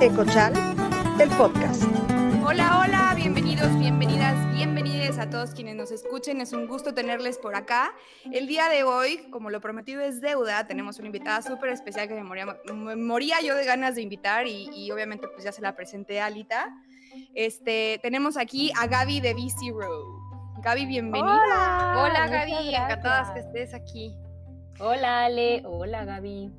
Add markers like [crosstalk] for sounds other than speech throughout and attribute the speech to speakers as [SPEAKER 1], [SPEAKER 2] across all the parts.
[SPEAKER 1] Ecochal, el podcast.
[SPEAKER 2] Hola, hola, bienvenidos, bienvenidas, bienvenidas a todos quienes nos escuchen. Es un gusto tenerles por acá. El día de hoy, como lo prometido es deuda, tenemos una invitada súper especial que me moría, me moría, yo de ganas de invitar y, y, obviamente pues ya se la presenté a Alita. Este, tenemos aquí a Gaby de BC Row. Gaby, bienvenida.
[SPEAKER 3] Hola, Hola Gaby, encantadas que estés aquí.
[SPEAKER 4] Hola Ale, hola Gaby.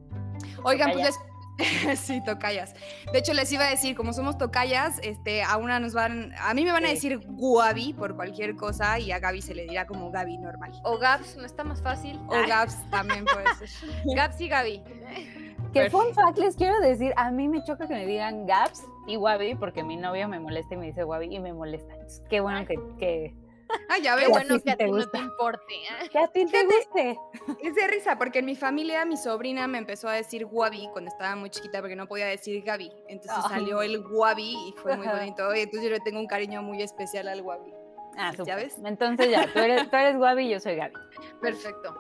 [SPEAKER 2] Oigan, pues [laughs] sí, tocayas. De hecho, les iba a decir, como somos tocayas, este, a una nos van, a mí me van a decir Guavi por cualquier cosa y a Gaby se le dirá como Gaby normal.
[SPEAKER 3] O Gabs, no está más fácil.
[SPEAKER 2] O Gabs también puede ser. [laughs]
[SPEAKER 3] Gabs y Gaby.
[SPEAKER 4] Que fun fact les quiero decir, a mí me choca que me digan Gabs y Wabi porque mi novio me molesta y me dice Wabi y me molesta. qué bueno que, que
[SPEAKER 3] Ah, ya veo. bueno que a ti no te importe. ¿eh?
[SPEAKER 4] Que a ti te guste.
[SPEAKER 2] Es de risa, porque en mi familia mi sobrina me empezó a decir Wabi cuando estaba muy chiquita porque no podía decir Gaby. Entonces salió el Wabi y fue muy bonito. Y entonces yo le tengo un cariño muy especial al Wabi.
[SPEAKER 4] Ah, ¿Ya ves? Entonces ya, tú eres, tú eres Wabi y yo soy Gaby.
[SPEAKER 3] Perfecto.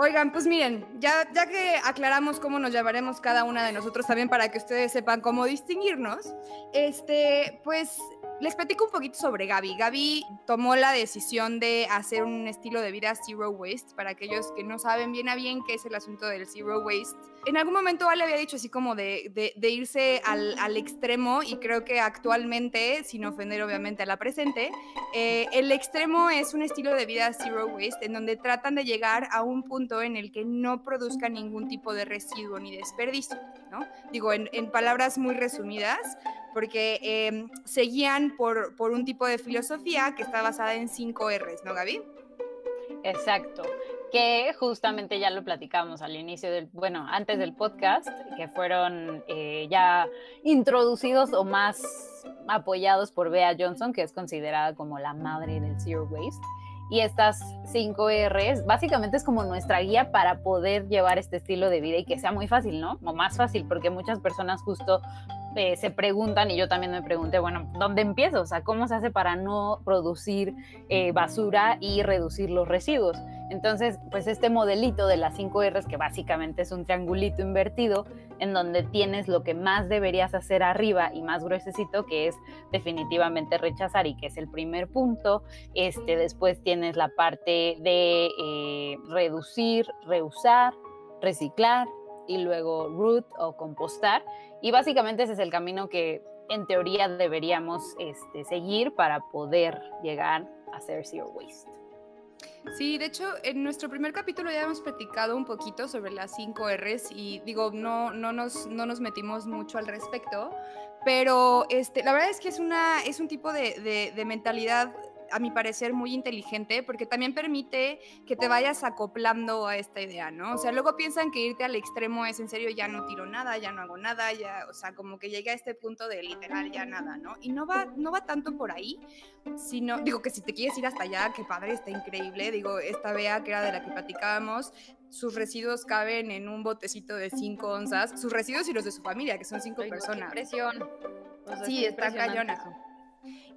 [SPEAKER 2] Oigan, pues miren, ya, ya que aclaramos cómo nos llamaremos cada una de nosotros también para que ustedes sepan cómo distinguirnos, este, pues les platico un poquito sobre Gaby. Gaby tomó la decisión de hacer un estilo de vida zero waste. Para aquellos que no saben bien a bien qué es el asunto del zero waste, en algún momento Ale había dicho así como de, irse al, al, extremo y creo que actualmente, sin ofender obviamente a la presente, eh, el extremo es un estilo de vida zero waste en donde tratan de llegar a un punto en el que no produzca ningún tipo de residuo ni desperdicio, ¿no? Digo, en, en palabras muy resumidas, porque eh, seguían por, por un tipo de filosofía que está basada en 5 R's, ¿no, Gaby?
[SPEAKER 4] Exacto, que justamente ya lo platicamos al inicio del, bueno, antes del podcast, que fueron eh, ya introducidos o más apoyados por Bea Johnson, que es considerada como la madre del Zero Waste. Y estas 5 R's básicamente es como nuestra guía para poder llevar este estilo de vida y que sea muy fácil, ¿no? O más fácil, porque muchas personas justo eh, se preguntan, y yo también me pregunté, bueno, ¿dónde empiezo? O sea, ¿cómo se hace para no producir eh, basura y reducir los residuos? Entonces, pues este modelito de las 5 R's, que básicamente es un triangulito invertido, en donde tienes lo que más deberías hacer arriba y más gruesecito, que es definitivamente rechazar y que es el primer punto. Este, después tienes la parte de eh, reducir, reusar, reciclar y luego root o compostar. Y básicamente ese es el camino que en teoría deberíamos este, seguir para poder llegar a hacer zero waste.
[SPEAKER 2] Sí, de hecho, en nuestro primer capítulo ya hemos platicado un poquito sobre las 5 Rs y digo, no, no, nos, no nos metimos mucho al respecto, pero este, la verdad es que es, una, es un tipo de, de, de mentalidad a mi parecer, muy inteligente porque también permite que te vayas acoplando a esta idea, ¿no? O sea, luego piensan que irte al extremo es en serio, ya no tiro nada, ya no hago nada, ya, o sea, como que llegué a este punto de literal ya nada, ¿no? Y no va, no va tanto por ahí, sino, digo que si te quieres ir hasta allá, qué padre, está increíble, digo, esta Bea que era de la que platicábamos, sus residuos caben en un botecito de 5 onzas, sus residuos y los de su familia, que son 5 personas.
[SPEAKER 3] Qué presión.
[SPEAKER 2] sí, está cañona.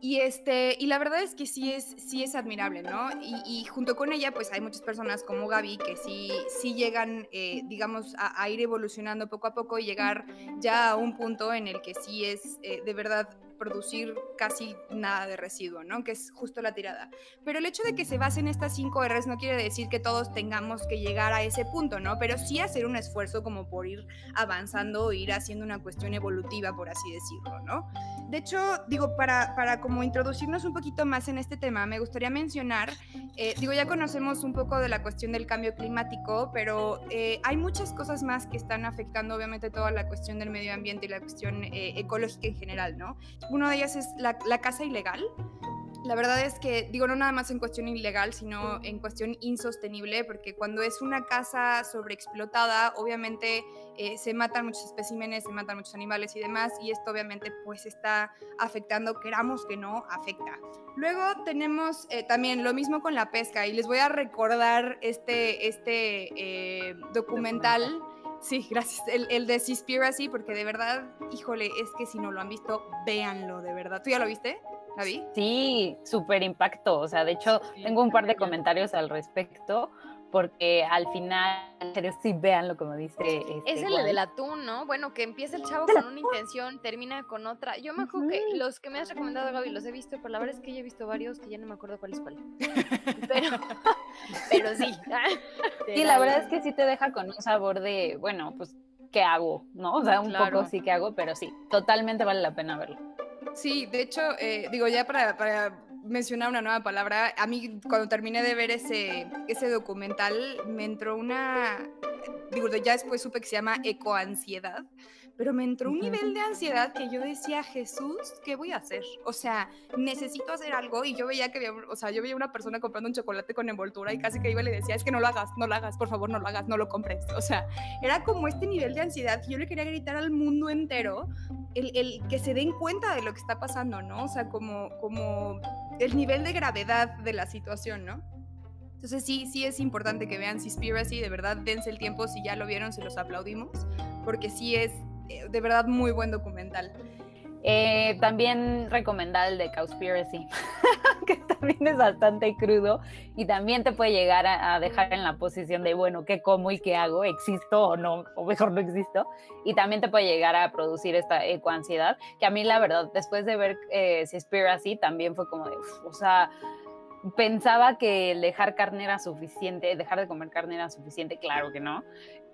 [SPEAKER 2] Y, este, y la verdad es que sí es, sí es admirable, ¿no? Y, junto con ella, pues hay muchas personas como Gaby que sí, sí llegan, eh, digamos, a, ir evolucionando poco a poco y llegar ya a un punto en el que sí es eh, de verdad producir casi nada de residuo, ¿no? Que es justo la tirada. Pero el hecho de que se basen estas cinco R's no quiere decir que todos tengamos que llegar a ese punto, ¿no? Pero sí hacer un esfuerzo como por ir avanzando, ir haciendo una cuestión evolutiva, por así decirlo, ¿no? De hecho, digo, para, para como introducirnos un poquito más en este tema, me gustaría mencionar, eh, digo, ya conocemos un poco de la cuestión del cambio climático, pero eh, hay muchas cosas más que están afectando, obviamente, toda la cuestión del medio ambiente y la cuestión eh, ecológica en general, ¿no? Una de ellas es la, la casa ilegal. La verdad es que, digo, no nada más en cuestión ilegal, sino en cuestión insostenible, porque cuando es una casa sobreexplotada, obviamente eh, se matan muchos especímenes, se matan muchos animales y demás, y esto obviamente pues está afectando, queramos que no, afecta. Luego tenemos eh, también lo mismo con la pesca, y les voy a recordar este, este eh, documental Sí, gracias. El, el de Seaspiracy, porque de verdad, híjole, es que si no lo han visto, véanlo, de verdad. ¿Tú ya lo viste, Javi?
[SPEAKER 4] Sí, súper impacto. O sea, de hecho, tengo un par de comentarios al respecto, porque al final, pero sí véanlo como dice.
[SPEAKER 3] Este, es el del atún, ¿no? Bueno, que empieza el chavo con una intención, termina con otra. Yo me acuerdo que los que me has recomendado, Gaby, los he visto, pero la verdad es que yo he visto varios que ya no me acuerdo cuál es cuál. Pero, [laughs] pero sí. [laughs]
[SPEAKER 4] Sí, la verdad es que sí te deja con un sabor de, bueno, pues, ¿qué hago? ¿No? O sea, un poco sí que hago, pero sí, totalmente vale la pena verlo.
[SPEAKER 2] Sí, de hecho, eh, digo, ya para, para mencionar una nueva palabra. A mí, cuando terminé de ver ese, ese documental, me entró una. Digo, ya después supe que se llama ecoansiedad, pero me entró un nivel de ansiedad que yo decía, Jesús, ¿qué voy a hacer? O sea, necesito hacer algo. Y yo veía que, o sea, yo veía una persona comprando un chocolate con envoltura y casi que iba y le decía, es que no lo hagas, no lo hagas, por favor, no lo hagas, no lo compres. O sea, era como este nivel de ansiedad que yo le quería gritar al mundo entero, el, el que se den cuenta de lo que está pasando, ¿no? O sea, como, como el nivel de gravedad de la situación, ¿no? Entonces sí, sí es importante que vean Seaspiracy, de verdad dense el tiempo, si ya lo vieron, se los aplaudimos, porque sí es eh, de verdad muy buen documental.
[SPEAKER 4] Eh, también recomendar el de Cowspiracy, [laughs] que también es bastante crudo y también te puede llegar a, dejar en la posición de, bueno, ¿qué como y qué hago? ¿Existo o no? O mejor no existo. Y también te puede llegar a producir esta ecoansiedad, que a mí la verdad, después de ver eh, Seaspiracy, también fue como de, o sea, pensaba que el dejar carne era suficiente, dejar de comer carne era suficiente, claro que no,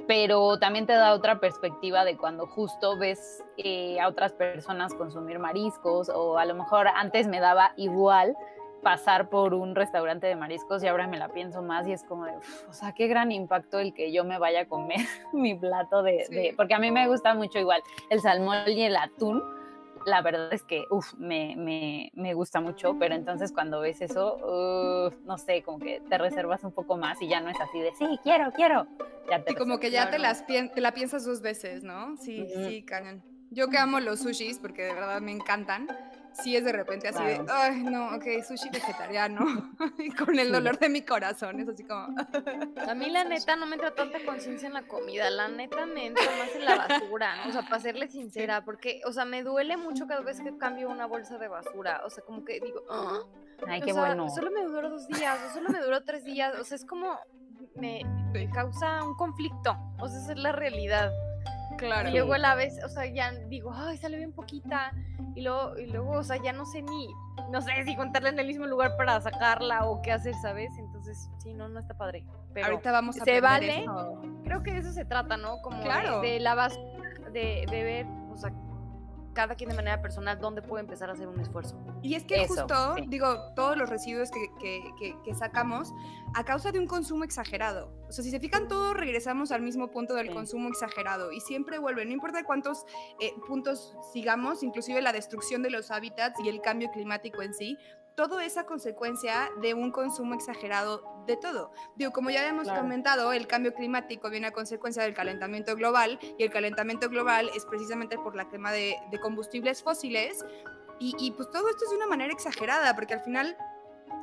[SPEAKER 4] pero también te da otra perspectiva de cuando justo ves eh, a otras personas consumir mariscos o a lo mejor antes me daba igual pasar por un restaurante de mariscos y ahora me la pienso más y es como de, o sea, qué gran impacto el que yo me vaya a comer [laughs] mi plato de, porque a mí me gusta mucho igual el salmón y el atún, la verdad es que, uff, me, me, me, gusta mucho, pero entonces cuando ves eso, no sé, como que te reservas un poco más y ya no es así de, sí, quiero, quiero.
[SPEAKER 2] y como que ya te, las te la piensas dos veces, ¿no? Sí, sí, cañón. Yo que amo los sushis porque de verdad me encantan, sí es de repente así de, ay, no, ok, sushi vegetariano, [laughs] y con el dolor de mi corazón, es así como... [laughs]
[SPEAKER 3] A mí la neta no me entra tanta conciencia en la comida, la neta me entra más en la basura, o sea, para serle sincera, porque, o sea, me duele mucho cada vez que cambio una bolsa de basura, o sea, como que digo,
[SPEAKER 4] ah", ay, qué bueno.
[SPEAKER 3] Solo me duró dos días, o solo me duró tres días, o sea, es como, me, me causa un conflicto, o sea, esa es la realidad.
[SPEAKER 2] Claro.
[SPEAKER 3] Y luego a la vez, o sea, ya digo, ay, sale bien poquita. Y luego, y luego, o sea, ya no sé ni, no sé si contarla en el mismo lugar para sacarla o qué hacer, ¿sabes? Entonces, sí, no, no está padre. Pero
[SPEAKER 2] Ahorita vamos
[SPEAKER 3] a Se vale. Creo que de eso se trata, ¿no? Como de, la base, de, de ver, o sea, cada quien de manera personal dónde puede empezar a hacer un esfuerzo.
[SPEAKER 2] Y es que justo, digo, todos los residuos que, que, que, sacamos a causa de un consumo exagerado. O sea, si se fijan, todos regresamos al mismo punto del consumo exagerado y siempre vuelven, no importa cuántos eh, puntos sigamos, inclusive la destrucción de los hábitats y el cambio climático en sí, todo esa consecuencia de un consumo exagerado de todo. Digo, como ya habíamos comentado, el cambio climático viene a consecuencia del calentamiento global y el calentamiento global es precisamente por la quema de, combustibles fósiles y, y pues todo esto es de una manera exagerada porque al final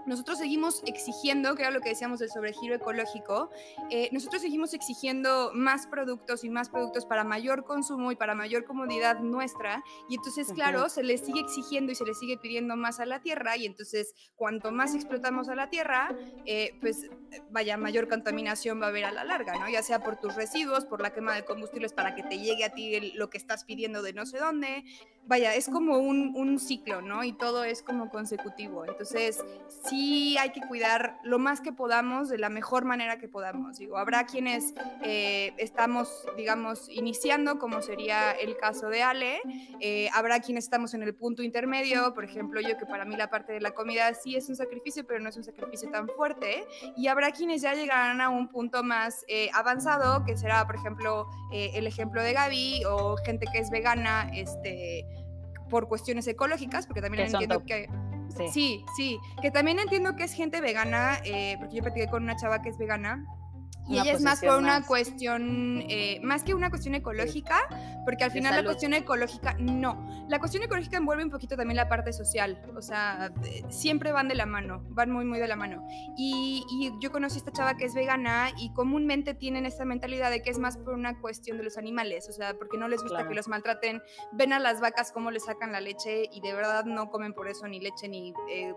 [SPEAKER 2] nosotros seguimos exigiendo, que era lo que decíamos del sobregiro ecológico, eh, nosotros seguimos exigiendo más productos y más productos para mayor consumo y para mayor comodidad nuestra. Y entonces, claro, se le sigue exigiendo y se le sigue pidiendo más a la tierra. Y entonces, cuanto más explotamos a la tierra, eh, pues vaya, mayor contaminación va a haber a la larga, ¿no? Ya sea por tus residuos, por la quema de combustibles para que te llegue a ti lo que estás pidiendo de no sé dónde, vaya, es como un, ciclo, ¿no? Y todo es como consecutivo. Entonces, sí hay que cuidar lo más que podamos de la mejor manera que podamos. Digo, habrá quienes eh, estamos, digamos, iniciando, como sería el caso de Ale, eh, habrá quienes estamos en el punto intermedio, por ejemplo, yo que para mí la parte de la comida sí es un sacrificio, pero no es un sacrificio tan fuerte, y habrá quienes ya llegarán a un punto más eh, avanzado, que será, por ejemplo, el ejemplo de Gaby o gente que es vegana, este por cuestiones ecológicas, porque también entiendo que... Sí. sí. que también entiendo que es gente vegana, eh, porque yo platiqué con una chava que es vegana y ella es más por una cuestión, eh, más que una cuestión ecológica, porque al final la cuestión ecológica, no. La cuestión ecológica envuelve un poquito también la parte social, o sea, siempre van de la mano, van muy, muy de la mano. Y, y, yo conocí a esta chava que es vegana y comúnmente tienen esta mentalidad de que es más por una cuestión de los animales, o sea, porque no les gusta que los maltraten, ven a las vacas cómo les sacan la leche y de verdad no comen por eso ni leche ni... Eh,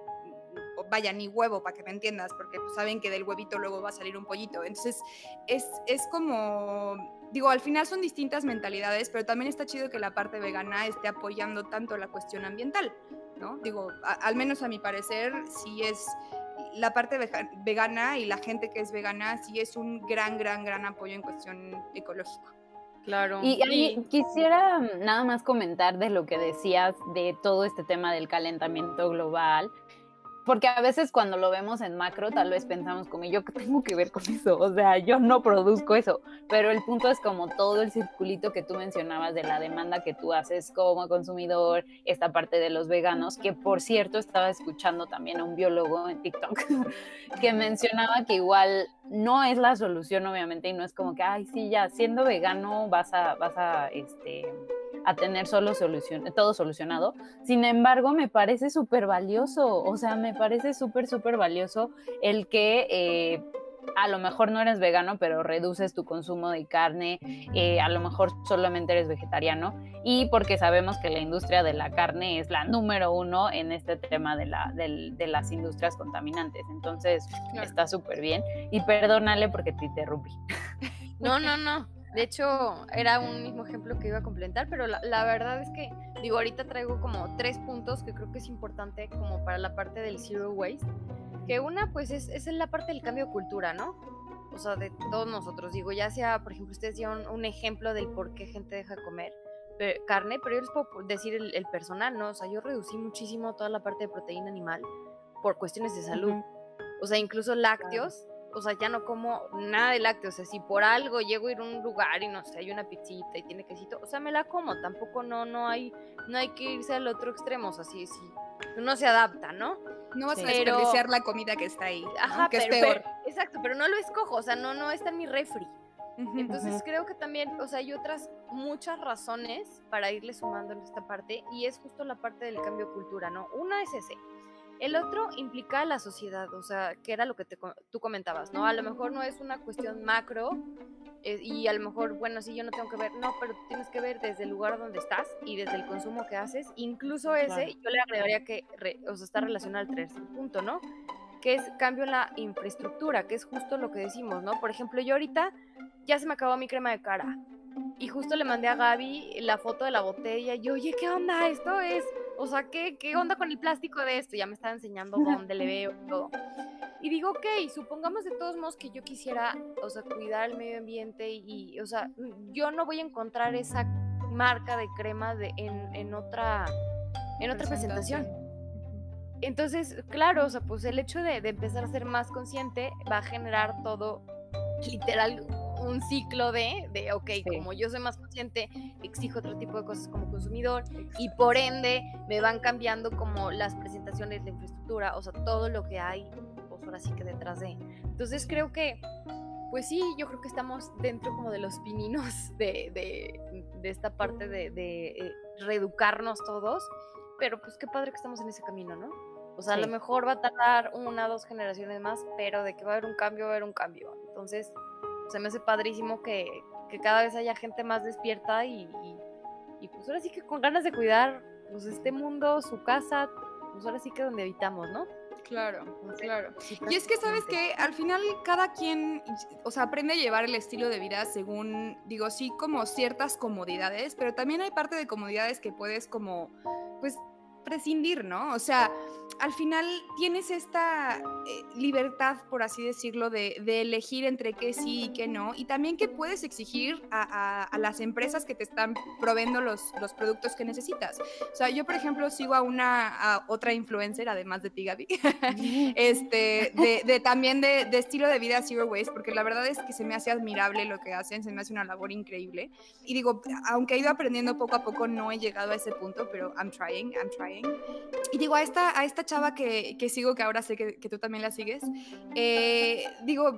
[SPEAKER 2] vaya, ni huevo, para que me entiendas, porque pues, saben que del huevito luego va a salir un pollito. Entonces, es, es como, digo, al final son distintas mentalidades, pero también está chido que la parte vegana esté apoyando tanto la cuestión ambiental, ¿no? Digo, al menos a mi parecer, sí es la parte vegana y la gente que es vegana sí es un gran, gran, gran apoyo en cuestión ecológica.
[SPEAKER 4] Claro. Y, quisiera nada más comentar de lo que decías de todo este tema del calentamiento global porque a veces cuando lo vemos en macro, tal vez pensamos como yo que tengo que ver con eso, o sea, yo no produzco eso, pero el punto es como todo el circulito que tú mencionabas de la demanda que tú haces como consumidor, esta parte de los veganos, que por cierto estaba escuchando también a un biólogo en TikTok [laughs] que mencionaba que igual no es la solución obviamente y no es como que, ay, sí, ya siendo vegano vas a, vas a, este a tener solo solución, todo solucionado. Sin embargo, me parece súper valioso, o sea, me parece súper, súper valioso el que eh, a lo mejor no eres vegano, pero reduces tu consumo de carne, eh, a lo mejor solamente eres vegetariano, y porque sabemos que la industria de la carne es la número uno en este tema de, la, de, las industrias contaminantes. Entonces, está súper bien. Y perdónale porque te interrumpí.
[SPEAKER 3] No, no, no. De hecho, era un mismo ejemplo que iba a complementar, pero la, verdad es que, digo, ahorita traigo como tres puntos que creo que es importante como para la parte del zero waste. Que una, pues, es, es la parte del cambio de cultura, ¿no? O sea, de todos nosotros. Digo, ya sea, por ejemplo, ustedes dieron un ejemplo del por qué gente deja de comer carne, pero yo les puedo decir el, personal, ¿no? O sea, yo reducí muchísimo toda la parte de proteína animal por cuestiones de salud. O sea, incluso lácteos o sea, ya no como nada de lácteos. O sea, si por algo llego a ir a un lugar y no sé, hay una pizzita y tiene quesito, o sea, me la como. Tampoco no, no hay, no hay que irse al otro extremo. O sea, si, si uno se adapta, ¿no?
[SPEAKER 2] No vas a desperdiciar la comida que está ahí, Ajá, que es peor.
[SPEAKER 3] exacto, pero no lo escojo, o sea, no, no está en mi refri. Entonces creo que también, o sea, hay otras muchas razones para irle sumando en esta parte y es justo la parte del cambio de cultura, ¿no? Una es ese, el otro implica a la sociedad, o sea, que era lo que tú comentabas, ¿no? A lo mejor no es una cuestión macro eh, y a lo mejor, bueno, sí, yo no tengo que ver, no, pero tienes que ver desde el lugar donde estás y desde el consumo que haces. Incluso ese, yo le agregaría que, o sea, está relacionado al tercer punto, ¿no? Que es cambio en la infraestructura, que es justo lo que decimos, ¿no? Por ejemplo, yo ahorita ya se me acabó mi crema de cara y justo le mandé a Gaby la foto de la botella y yo, oye, ¿qué onda? Esto es o sea, ¿qué, ¿qué onda con el plástico de esto? Ya me estaba enseñando [laughs] dónde le veo todo. Y digo, ok, supongamos de todos modos que yo quisiera, o sea, cuidar el medio ambiente y, o sea, yo no voy a encontrar esa marca de crema de, en, en otra, en otra presentación. Entonces, claro, o sea, pues el hecho de, de empezar a ser más consciente va a generar todo, literal, un ciclo de, de ok, como yo soy más consciente, exijo otro tipo de cosas como consumidor y por ende me van cambiando como las presentaciones, la infraestructura, o sea, todo lo que hay, pues ahora sí que detrás de. Entonces creo que, pues sí, yo creo que estamos dentro como de los pininos de, de, de esta parte de, de eh, reeducarnos todos, pero pues qué padre que estamos en ese camino, ¿no? O sea, a lo mejor va a tardar una, dos generaciones más, pero de que va a haber un cambio, va a haber un cambio. Entonces, se me hace padrísimo que, cada vez haya gente más despierta y, y, pues ahora sí que con ganas de cuidar pues este mundo, su casa, pues ahora sí que donde habitamos, ¿no?
[SPEAKER 2] Claro, claro. Y es que sabes que al final cada quien, o sea, aprende a llevar el estilo de vida según, digo, sí, como ciertas comodidades, pero también hay parte de comodidades que puedes como, pues, prescindir, ¿no? O sea, al final tienes esta eh, libertad, por así decirlo, de, elegir entre qué sí y qué no, y también que puedes exigir a, las empresas que te están proveyendo los, los, productos que necesitas. O sea, yo, por ejemplo, sigo a una otra influencer, además de ti, Gaby, [laughs] este, de, también de, estilo de vida Zero Waste, porque la verdad es que se me hace admirable lo que hacen, se me hace una labor increíble. Y digo, aunque he ido aprendiendo poco a poco, no he llegado a ese punto, pero I'm trying, I'm trying. Y digo, a esta chava que, que sigo, que ahora sé que, que tú también la sigues, eh, digo,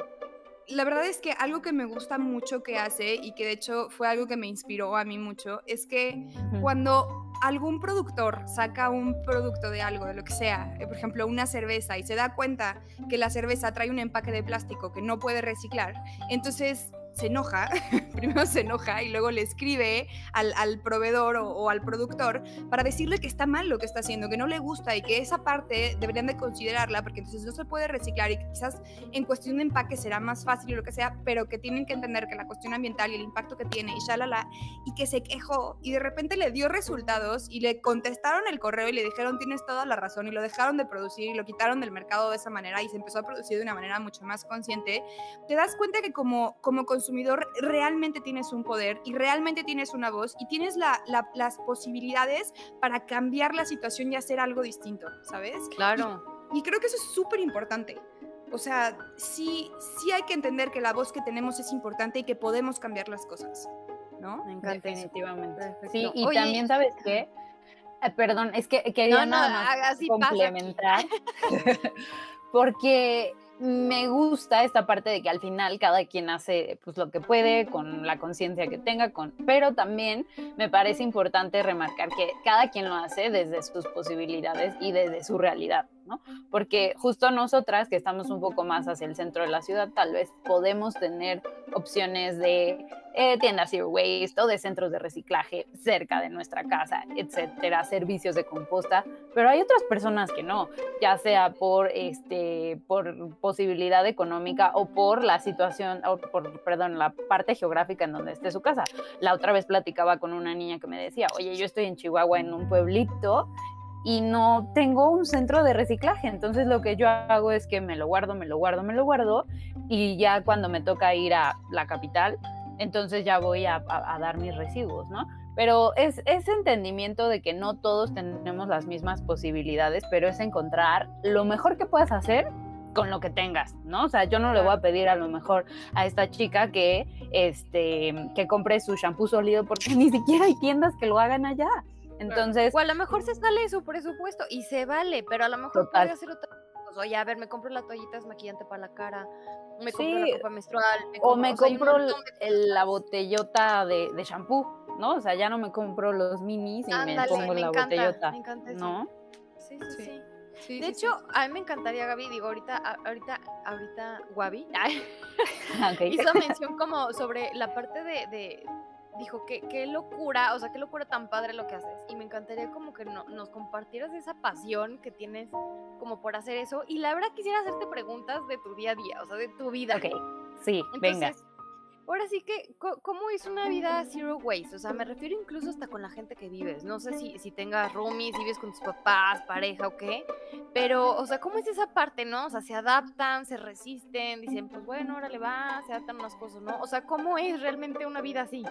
[SPEAKER 2] la verdad es que algo que me gusta mucho que hace y que de hecho fue algo que me inspiró a mí mucho es que cuando algún productor saca un producto de algo, de lo que sea, eh, por ejemplo una cerveza y se da cuenta que la cerveza trae un empaque de plástico que no puede reciclar, entonces se enoja, [laughs] primero se enoja y luego le escribe al, al proveedor o, o, al productor para decirle que está mal lo que está haciendo, que no le gusta y que esa parte deberían de considerarla porque entonces no se puede reciclar y quizás en cuestión de empaque será más fácil y lo que sea, pero que tienen que entender que la cuestión ambiental y el impacto que tiene y shalala, y que se quejó y de repente le dio resultados y le contestaron el correo y le dijeron tienes toda la razón y lo dejaron de producir y lo quitaron del mercado de esa manera y se empezó a producir de una manera mucho más consciente, te das cuenta que como, como consumidor realmente tienes un poder y realmente tienes una voz y tienes la, la, las posibilidades para cambiar la situación y hacer algo distinto, ¿sabes?
[SPEAKER 3] Claro.
[SPEAKER 2] Y, y creo que eso es súper importante. O sea, sí, sí hay que entender que la voz que tenemos es importante y que podemos cambiar las cosas, ¿no?
[SPEAKER 4] Me encanta Definitivamente. Sí, y Oye, también, ¿sabes qué? Eh, perdón, es que quería
[SPEAKER 3] no, no, nada más
[SPEAKER 4] complementar. [laughs] porque me gusta esta parte de que al final cada quien hace pues lo que puede con la conciencia que tenga, con, pero también me parece importante remarcar que cada quien lo hace desde sus posibilidades y desde su realidad. Porque justo nosotras que estamos un poco más hacia el centro de la ciudad, tal vez podemos tener opciones de eh, tiendas zero waste o de centros de reciclaje cerca de nuestra casa, etcétera, servicios de composta, pero hay otras personas que no, ya sea por este por posibilidad económica o por la situación o por perdón, la parte geográfica en donde esté su casa. La otra vez platicaba con una niña que me decía, "Oye, yo estoy en Chihuahua en un pueblito y no tengo un centro de reciclaje. Entonces lo que yo hago es que me lo guardo, me lo guardo, me lo guardo y ya cuando me toca ir a la capital, entonces ya voy a, dar mis residuos, ¿no? Pero es ese entendimiento de que no todos tenemos las mismas posibilidades, pero es encontrar lo mejor que puedas hacer con lo que tengas, ¿no? O sea, yo no le voy a pedir a lo mejor a esta chica que, este, que compre su shampoo sólido porque [laughs] ni siquiera hay tiendas que lo hagan allá. Entonces.
[SPEAKER 3] O a lo mejor se sale de su presupuesto y se vale, pero a lo mejor puede hacer otra cosa. Oye, a ver, me compro la toallita desmaquillante para la cara, me compro la copa menstrual.
[SPEAKER 4] Me compro, o me compro la botellota de, de, shampoo, ¿no? O sea, ya no me compro los minis y me pongo la botellota. Me encanta eso. ¿No?
[SPEAKER 3] Sí, sí, sí. sí. de hecho, a mí me encantaría, Gaby, digo, ahorita, ahorita, ahorita, Gaby [laughs] okay. hizo [laughs] mención como sobre la parte de, de dijo, qué, qué locura, o sea, qué locura tan padre lo que haces. Y me encantaría como que no, nos compartieras esa pasión que tienes como por hacer eso. Y la verdad quisiera hacerte preguntas de tu día a día, o sea, de tu vida.
[SPEAKER 4] Ok, sí, venga.
[SPEAKER 3] Ahora sí que, ¿cómo es una vida zero waste? O sea, me refiero incluso hasta con la gente que vives. No sé si, si tengas roomies, si vives con tus papás, pareja o qué. Pero, o sea, ¿cómo es esa parte, no? O sea, se adaptan, se resisten, dicen, pues bueno, ahora le va, se adaptan unas cosas, ¿no? O sea, ¿cómo es realmente una vida así?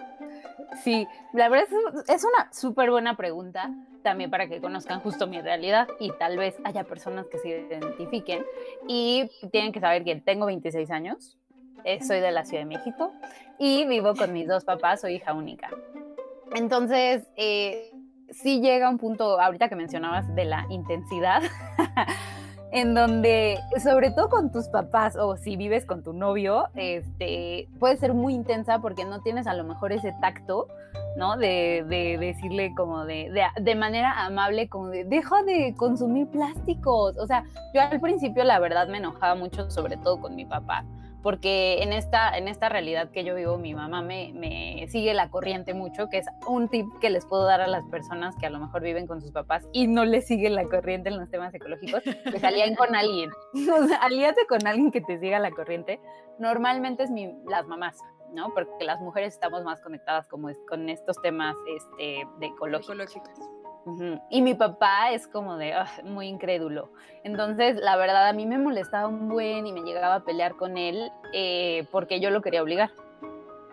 [SPEAKER 4] Sí, la verdad es, una súper buena pregunta también para que conozcan justo mi realidad y tal vez haya personas que se identifiquen y tienen que saber que tengo 26 años, eh, soy de la Ciudad de México y vivo con mis dos papás, soy hija única. Entonces, eh, sí llega un punto, ahorita que mencionabas, de la intensidad, [laughs] en donde, sobre todo con tus papás o si vives con tu novio, este, puede ser muy intensa porque no tienes a lo mejor ese tacto, ¿no? De, de decirle como de, de, de, manera amable, como de, deja de consumir plásticos. O sea, yo al principio la verdad me enojaba mucho, sobre todo con mi papá porque en esta, en esta realidad que yo vivo, mi mamá me, sigue la corriente mucho, que es un tip que les puedo dar a las personas que a lo mejor viven con sus papás y no les siguen la corriente en los temas ecológicos, que salían con alguien. [laughs] Alíate con alguien que te siga la corriente. Normalmente es mi, las mamás, ¿no? Porque las mujeres estamos más conectadas como es, con estos temas este, de ecológicos. ecológicos. Y mi papá es como de muy incrédulo. Entonces, la verdad, a mí me molestaba un buen y me llegaba a pelear con él eh, porque yo lo quería obligar.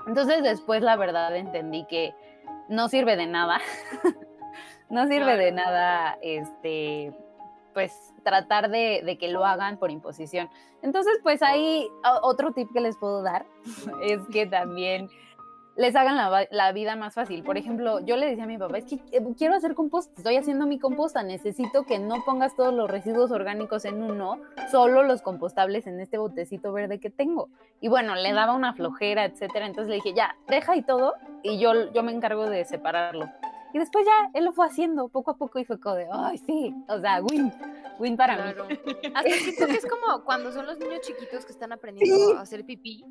[SPEAKER 4] Entonces, después, la verdad, entendí que no sirve de nada. [laughs] no sirve de nada, este, pues, tratar de, de, que lo hagan por imposición. Entonces, pues, ahí otro tip que les puedo dar [laughs] es que también les hagan la, vida más fácil. Por ejemplo, yo le decía a mi papá, es que eh, quiero hacer compost, estoy haciendo mi composta, necesito que no pongas todos los residuos orgánicos en uno, solo los compostables en este botecito verde que tengo. Y bueno, le daba una flojera, etcétera. Entonces le dije, ya, deja y todo, y yo, yo me encargo de separarlo. Y después ya él lo fue haciendo poco a poco y fue como de, ay, sí, o sea, win, win para mí.
[SPEAKER 3] Hasta siento que es como cuando son los niños chiquitos que están aprendiendo a hacer pipí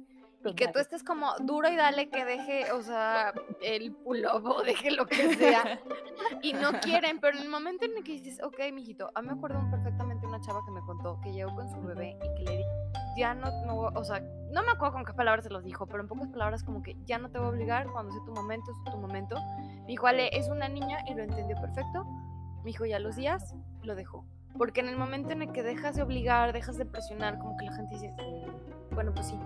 [SPEAKER 3] Y que tú estés como duro y dale que deje, o sea, el pulobo, [laughs] deje lo que sea. y no quieren, pero en el momento en el que dices, ok, mijito, a mí me acuerdo perfectamente una chava que me contó que llegó con su bebé y que le dijo, ya no, no, o sea, no me acuerdo con qué palabras se los dijo, pero en pocas palabras como que ya no te voy a obligar, cuando sea tu momento, es tu momento. Mi dijo, Ale, es una niña y lo entendió perfecto. Mi hijo ya los días lo dejó. Porque en el momento en el que dejas de obligar, dejas de presionar, como que la gente dice, bueno, pues sí.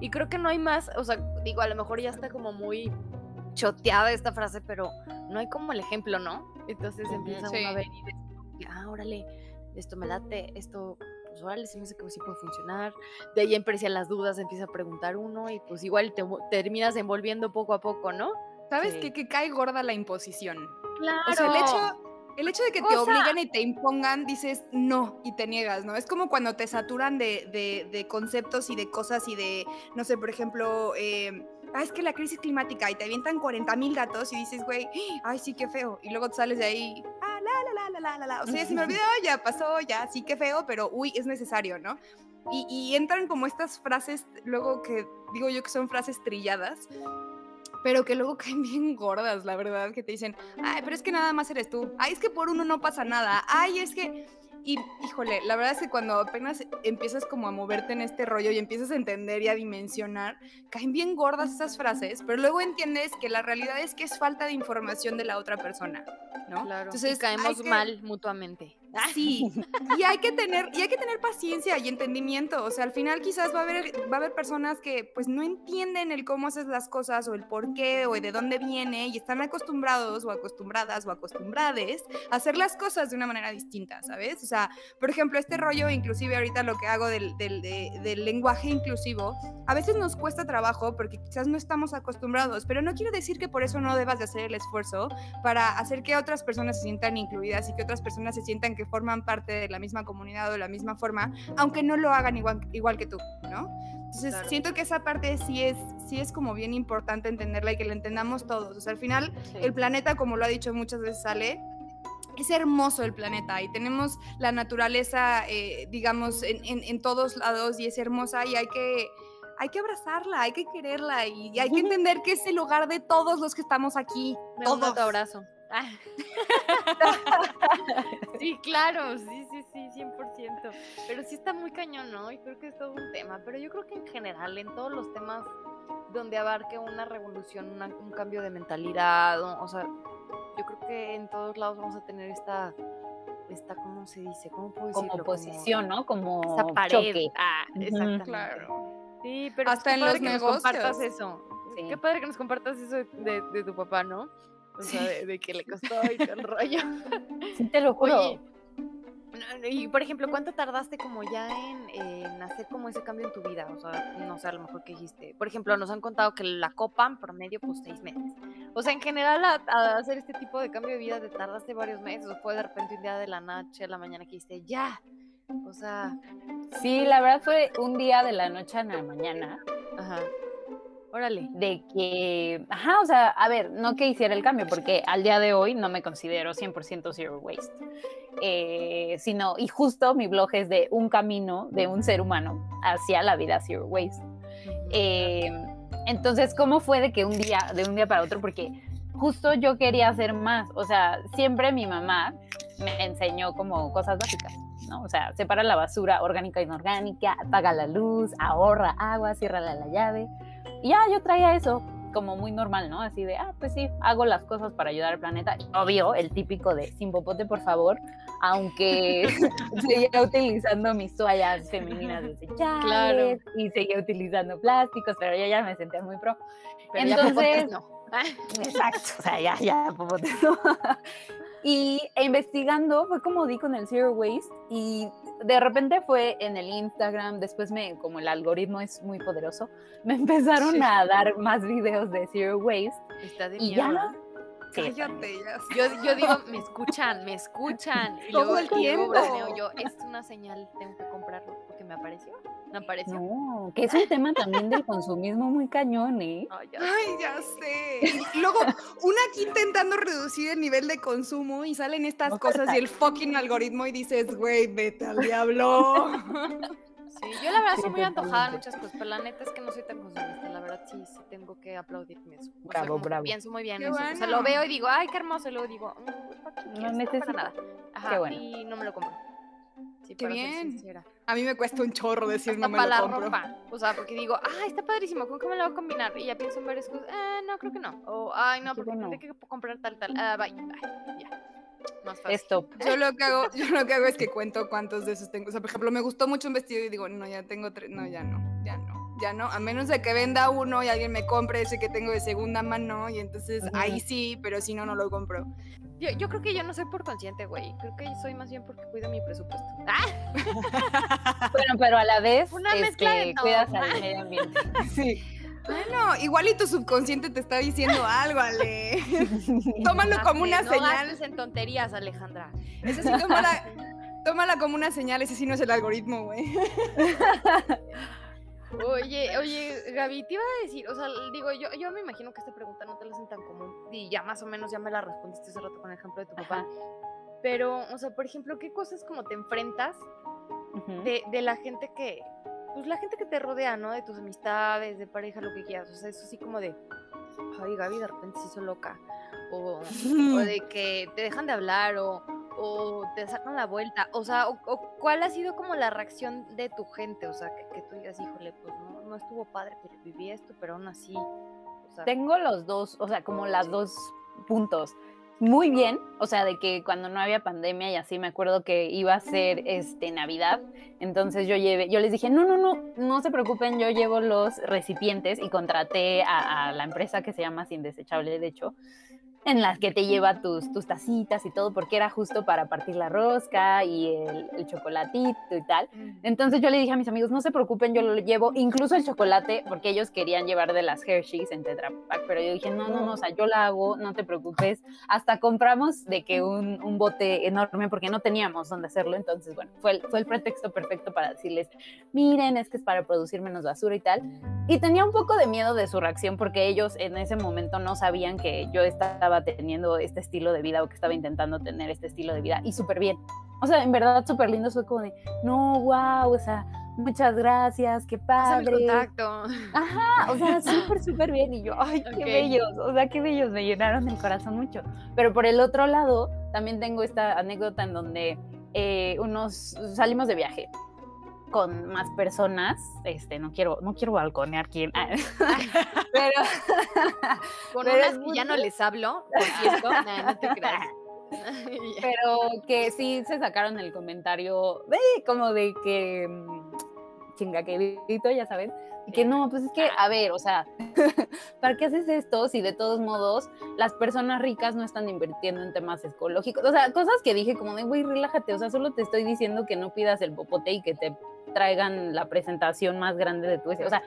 [SPEAKER 3] Y creo que no hay más, o sea, digo, a lo mejor ya está como muy choteada esta frase, pero no hay como el ejemplo, ¿no? Entonces empieza uno a ver y dice, ah, órale, esto me late, esto pues órale, se me hace que sí puede funcionar. De ahí empiezan las dudas, empieza a preguntar uno y pues igual te terminas envolviendo poco a poco, ¿no?
[SPEAKER 2] ¿Sabes qué? Que cae gorda la imposición.
[SPEAKER 3] Claro.
[SPEAKER 2] O sea, el hecho, el hecho de que te obliguen y te impongan, dices no y te niegas, ¿no? Es como cuando te saturan de, de, de conceptos y de cosas y de, no sé, por ejemplo, eh, ah, es que la crisis climática y te avientan 40 mil datos y dices, güey, ay, sí, qué feo. Y luego te sales de ahí, ah, la, la, la, la, la, la. O sea, se me olvidó, ya pasó, ya, sí, qué feo, pero uy, es necesario, ¿no? Y, y entran como estas frases, luego que digo yo que son frases trilladas, pero que luego [laughs] caen bien gordas, la verdad, que te dicen, ay, pero es que nada más eres tú, ay, es que por uno no pasa nada, ay, es que... Y híjole, la verdad es que cuando apenas empiezas como a moverte en este rollo y empiezas a entender y a dimensionar, caen bien gordas esas frases, pero luego entiendes que la realidad es que es falta de información de la otra persona, ¿no?
[SPEAKER 3] Claro. Entonces caemos que... mal mutuamente.
[SPEAKER 2] Sí, y hay que tener y hay que tener paciencia y entendimiento, o sea, al final quizás va a haber va a haber personas que pues no entienden el cómo haces las cosas o el por qué o de dónde viene y están acostumbrados o acostumbradas o acostumbrades a hacer las cosas de una manera distinta, ¿sabes? O sea, por ejemplo, este rollo, inclusive ahorita lo que hago del, del, de, del lenguaje inclusivo, a veces nos cuesta trabajo porque quizás no estamos acostumbrados, pero no quiero decir que por eso no debas de hacer el esfuerzo para hacer que otras personas se sientan incluidas y que otras personas se sientan que forman parte de la misma comunidad o de la misma forma, aunque no lo hagan igual, igual que tú, ¿no? Entonces, claro. siento que esa parte sí es, sí es como bien importante entenderla y que la entendamos todos. O sea, al final, sí. el planeta, como lo ha dicho muchas veces Ale, es hermoso el planeta y tenemos la naturaleza, eh, digamos, en, en, en, todos lados y es hermosa y hay que, hay que abrazarla, hay que quererla y, y hay que [laughs] entender que es el hogar de todos los que estamos aquí.
[SPEAKER 3] Me todos. tu abrazo. Ah. [laughs] sí, claro, sí, sí, sí, 100%. Pero sí está muy cañón, ¿no? Y creo que es todo un tema. Pero yo creo que en general, en todos los temas donde abarque una revolución, una, un cambio de mentalidad, o, o, sea, yo creo que en todos lados vamos a tener esta, esta ¿cómo se dice? ¿Cómo puedo
[SPEAKER 4] decirlo? Como oposición, ¿no? Como
[SPEAKER 3] esa pared.
[SPEAKER 4] Choque.
[SPEAKER 3] Ah, exactamente.
[SPEAKER 2] Claro.
[SPEAKER 3] Sí, pero
[SPEAKER 2] hasta en los negocios.
[SPEAKER 3] compartas eso. Sí. Qué padre que nos compartas eso de, de tu papá, ¿no? O sea, de, de, que le [laughs] costó y todo el rollo.
[SPEAKER 4] Sí, te lo juro. Oye,
[SPEAKER 3] y por ejemplo, ¿cuánto tardaste como ya en, en, hacer como ese cambio en tu vida? O sea, no sé, a lo mejor que dijiste. Por ejemplo, nos han contado que la copa en promedio, pues seis meses. O sea, en general, a, a hacer este tipo de cambio de vida te tardaste varios meses. O fue de repente un día de la noche a la mañana que dijiste, ya. O sea.
[SPEAKER 4] Sí, la verdad fue un día de la noche a la mañana.
[SPEAKER 3] Ajá. Órale.
[SPEAKER 4] De que, ajá, o sea, a ver, no que hiciera el cambio, porque al día de hoy no me considero 100% zero waste, eh, sino, y justo mi blog es de un camino de un ser humano hacia la vida zero waste. Eh, entonces, ¿cómo fue de que un día, de un día para otro? Porque justo yo quería hacer más, o sea, siempre mi mamá me enseñó como cosas básicas. ¿no? O sea, separa la basura orgánica e inorgánica, apaga la luz, ahorra agua, cierra la llave. Y ya yo traía eso como muy normal, ¿no? Así de, ah, pues sí, hago las cosas para ayudar al planeta. Obvio, el típico de sin popote, por favor, aunque [laughs] seguía utilizando mis toallas femeninas desechables
[SPEAKER 3] claro.
[SPEAKER 4] y seguía utilizando plásticos, pero yo ya me sentía muy pro.
[SPEAKER 3] Pero Entonces,
[SPEAKER 4] no. [laughs] Exacto, o sea, ya, ya, popote no. Y e investigando fue como di con el Zero Waste y de repente fue en el Instagram, después me, como el algoritmo es muy poderoso, me [laughs] empezaron sí. a dar más videos de Zero Waste.
[SPEAKER 3] Está de
[SPEAKER 4] y ya
[SPEAKER 2] Cállate, ya.
[SPEAKER 3] Yo, yo digo, me [laughs] escuchan, me escuchan. Y
[SPEAKER 2] Todo
[SPEAKER 3] luego,
[SPEAKER 2] el tiempo.
[SPEAKER 3] Bromeo, yo, es una señal, tengo que comprarlo porque me apareció. Me apareció.
[SPEAKER 4] No, que es un tema también del consumismo muy cañón, ¿eh?
[SPEAKER 2] Ay, ya, Ay, ya sé. Y luego, una aquí intentando reducir el nivel de consumo y salen estas no cosas y el fucking algoritmo y dices, güey, vete al diablo.
[SPEAKER 3] Sí, yo la verdad soy muy antojada en muchas cosas, pero la neta es que no soy tan consumista, verdad sí, sí tengo que aplaudirme eso. O sea,
[SPEAKER 4] Bravo,
[SPEAKER 3] que
[SPEAKER 4] bravo.
[SPEAKER 3] pienso muy bien
[SPEAKER 2] Qué
[SPEAKER 3] eso. O sea,
[SPEAKER 2] bueno.
[SPEAKER 3] lo veo y digo, ay, qué hermoso, y luego digo, mm, ¿para qué
[SPEAKER 4] No necesito.
[SPEAKER 3] para nada. Ajá,
[SPEAKER 4] Qué bueno.
[SPEAKER 3] y no me lo compro. Sí,
[SPEAKER 2] Qué bien. A mí me cuesta un chorro decir
[SPEAKER 3] Hasta
[SPEAKER 2] no me
[SPEAKER 3] para
[SPEAKER 2] lo
[SPEAKER 3] la
[SPEAKER 2] compro.
[SPEAKER 3] ropa. O sea, porque digo, ay, está padrísimo, ¿con qué me lo voy a combinar? Y ya pienso en varias cosas, eh, no, creo que no. O, ay, no, porque
[SPEAKER 4] bueno.
[SPEAKER 3] tendré que comprar tal, tal. Ah, bye, bye, ya. Más fácil.
[SPEAKER 4] Stop.
[SPEAKER 2] Yo lo que hago, yo lo que hago es que cuento cuántos de esos tengo. O sea, por ejemplo, me gustó mucho un vestido y digo, no, ya tengo tres, no, ya no, ya no, ya no. A menos de que venda uno y alguien me compre ese que tengo de segunda mano y entonces ahí sí, pero si no, no lo compro.
[SPEAKER 3] Yo, yo creo que yo no soy por consciente, güey. Creo que soy más bien porque cuido mi presupuesto. [laughs] ¡Ah! [laughs]
[SPEAKER 4] Bueno, pero a la vez
[SPEAKER 3] Una mezcla de
[SPEAKER 4] este, cuidas al medio ambiente. [laughs]
[SPEAKER 2] Sí. Bueno, igual y tu subconsciente te está diciendo algo, Ale. Tómalo como una
[SPEAKER 3] no
[SPEAKER 2] señal.
[SPEAKER 3] gastes en tonterías, Alejandra.
[SPEAKER 2] Ese sí, tómala, tómala como una señal, ese sí no es el algoritmo, güey.
[SPEAKER 3] Oye, oye, Gaby, te iba a decir, o sea, digo, yo, yo me imagino que esta pregunta no te la hacen tan común y ya más o menos ya me la respondiste hace rato con el ejemplo de tu papá.
[SPEAKER 4] Ajá.
[SPEAKER 3] Pero, o sea, por ejemplo, ¿qué cosas como te enfrentas de, de la gente que, pues la gente que te rodea, ¿no? De tus amistades, de pareja, lo que quieras. O sea, eso sí como de, ay, Gaby de repente se hizo loca. O, o [laughs] de que te dejan de hablar o, o te sacan la vuelta. O sea, o, o cuál ha sido como la reacción de tu gente. O sea, que, que tú digas, híjole, pues no, no estuvo padre, pero viví esto, pero aún así. O sea,
[SPEAKER 4] Tengo los dos, o sea, como las dos puntos. Muy bien, o sea, de que cuando no había pandemia y así me acuerdo que iba a ser este Navidad, entonces yo llevé, yo les dije, no, no, no, no se preocupen, yo llevo los recipientes y contraté a, a la empresa que se llama Sin Desechable, de hecho, en las que te lleva tus, tus tacitas y todo, porque era justo para partir la rosca y el, el chocolatito y tal. Entonces yo le dije a mis amigos, no se preocupen, yo lo llevo, incluso el chocolate, porque ellos querían llevar de las Hershey's en Tetra Pak, pero yo dije, no, no, no, o sea, yo la hago, no te preocupes. Hasta compramos de que un, un bote enorme, porque no teníamos dónde hacerlo, entonces, bueno, fue el, fue el pretexto perfecto para decirles, miren, es que es para producir menos basura y tal. Y tenía un poco de miedo de su reacción, porque ellos en ese momento no sabían que yo estaba teniendo este estilo de vida o que estaba intentando tener este estilo de vida, y súper bien. O sea, en verdad súper lindo, fue como de, no, wow, o sea, muchas gracias, qué padre.
[SPEAKER 3] contacto.
[SPEAKER 4] Ajá, o sea, [laughs] súper, súper bien. Y yo, ay, qué
[SPEAKER 3] Ok.
[SPEAKER 4] bellos, o sea, qué bellos, me llenaron el corazón mucho. Pero por el otro lado, también tengo esta anécdota en donde eh, unos salimos de viaje con más personas, este, no quiero, no quiero balconear quién, [laughs] pero [laughs]
[SPEAKER 3] Con
[SPEAKER 4] Pero
[SPEAKER 3] unas que ya no les hablo, por cierto. [laughs] Nah, no te creas.
[SPEAKER 4] Pero que sí se sacaron el comentario de como de que mm, chingaquerito, ya saben, y que no, pues es que, a ver, o sea, ¿para qué haces esto si de todos modos las personas ricas no están invirtiendo en temas ecológicos? O sea, cosas que dije como de, güey, relájate, o sea, solo te estoy diciendo que no pidas el popote y que te traigan la presentación más grande de tu O sea,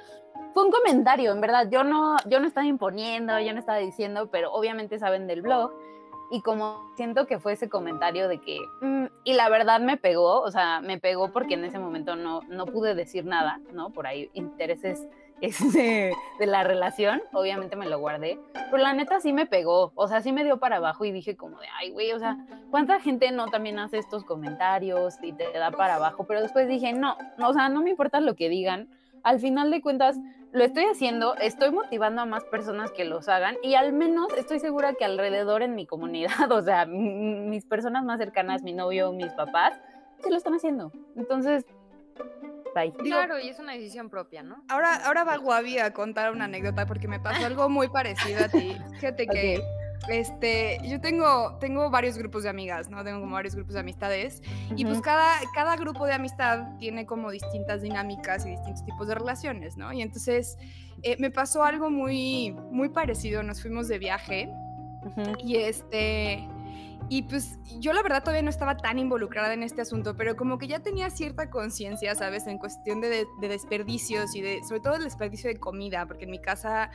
[SPEAKER 4] fue un comentario, en verdad, yo no, yo no estaba imponiendo, yo no estaba diciendo, pero obviamente saben del blog. Y como siento que fue ese comentario de que, mm, y la verdad me pegó, o sea, me pegó porque en ese momento no, no pude decir nada, ¿no? Por ahí intereses [laughs] este, de la relación, obviamente me lo guardé, pero la neta sí me pegó, o sea, sí me dio para abajo y dije como de, ay, güey, o sea, ¿cuánta gente no también hace estos comentarios y te da para abajo? Pero después dije, no, no, o sea, no me importa lo que digan, al final de cuentas, lo estoy haciendo, estoy motivando a más personas que los hagan y al menos estoy segura que alrededor en mi comunidad, [laughs] o sea, mis personas más cercanas, mi novio, mis papás, sí lo están haciendo. Entonces, bye.
[SPEAKER 2] Digo,
[SPEAKER 3] Claro, y es una decisión propia, ¿no?
[SPEAKER 2] Ahora, ahora va Guavi a contar una anécdota porque me pasó algo muy parecido a ti. [laughs] Fíjate que este, yo tengo, tengo varios grupos de amigas, ¿no? Tengo como varios grupos de amistades. Y pues cada, cada grupo de amistad tiene como distintas dinámicas y distintos tipos de relaciones, ¿no? Y entonces eh, me pasó algo muy, muy parecido. Nos fuimos de viaje y este. Y pues yo la verdad todavía no estaba tan involucrada en este asunto, pero como que ya tenía cierta conciencia, ¿sabes? En cuestión de, de- de desperdicios y de, sobre todo el desperdicio de comida, porque en mi casa,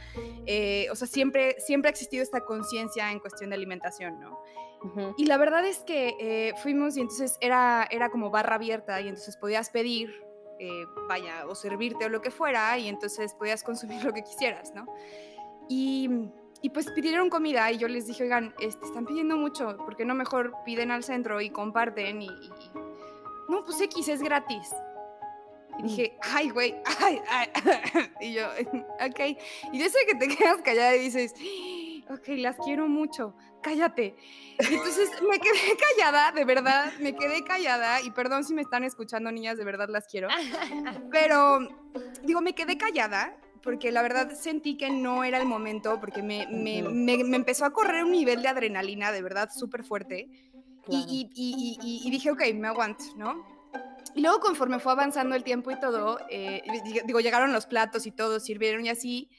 [SPEAKER 2] eh, o sea, siempre, siempre ha existido esta conciencia en cuestión de alimentación, ¿no? Y la verdad es que eh, fuimos y entonces era, era como barra abierta y entonces podías pedir, eh, vaya, o servirte o lo que fuera y entonces podías consumir [laughs] lo que quisieras, ¿no? Y, y pues pidieron comida y yo les dije, oigan, este, están pidiendo mucho, ¿por qué no mejor piden al centro y comparten? Y, y- no, pues X es gratis. Y dije, ay, güey, [laughs] ay, ay. [laughs] Y yo, [laughs] ok. Y yo sé que te quedas callada y dices, ok, las quiero mucho, cállate. Y entonces me quedé callada, de verdad, me quedé callada. Y perdón si me están escuchando, niñas, de verdad las quiero. Pero, digo, me quedé callada porque la verdad sentí que no era el momento, porque me, me, me, me empezó a correr un nivel de adrenalina, de verdad, súper fuerte. Y, y, y, y, dije, ok, me aguanto, ¿no? Y luego conforme fue avanzando el tiempo y todo, eh, digo, llegaron los platos y todo, sirvieron y así,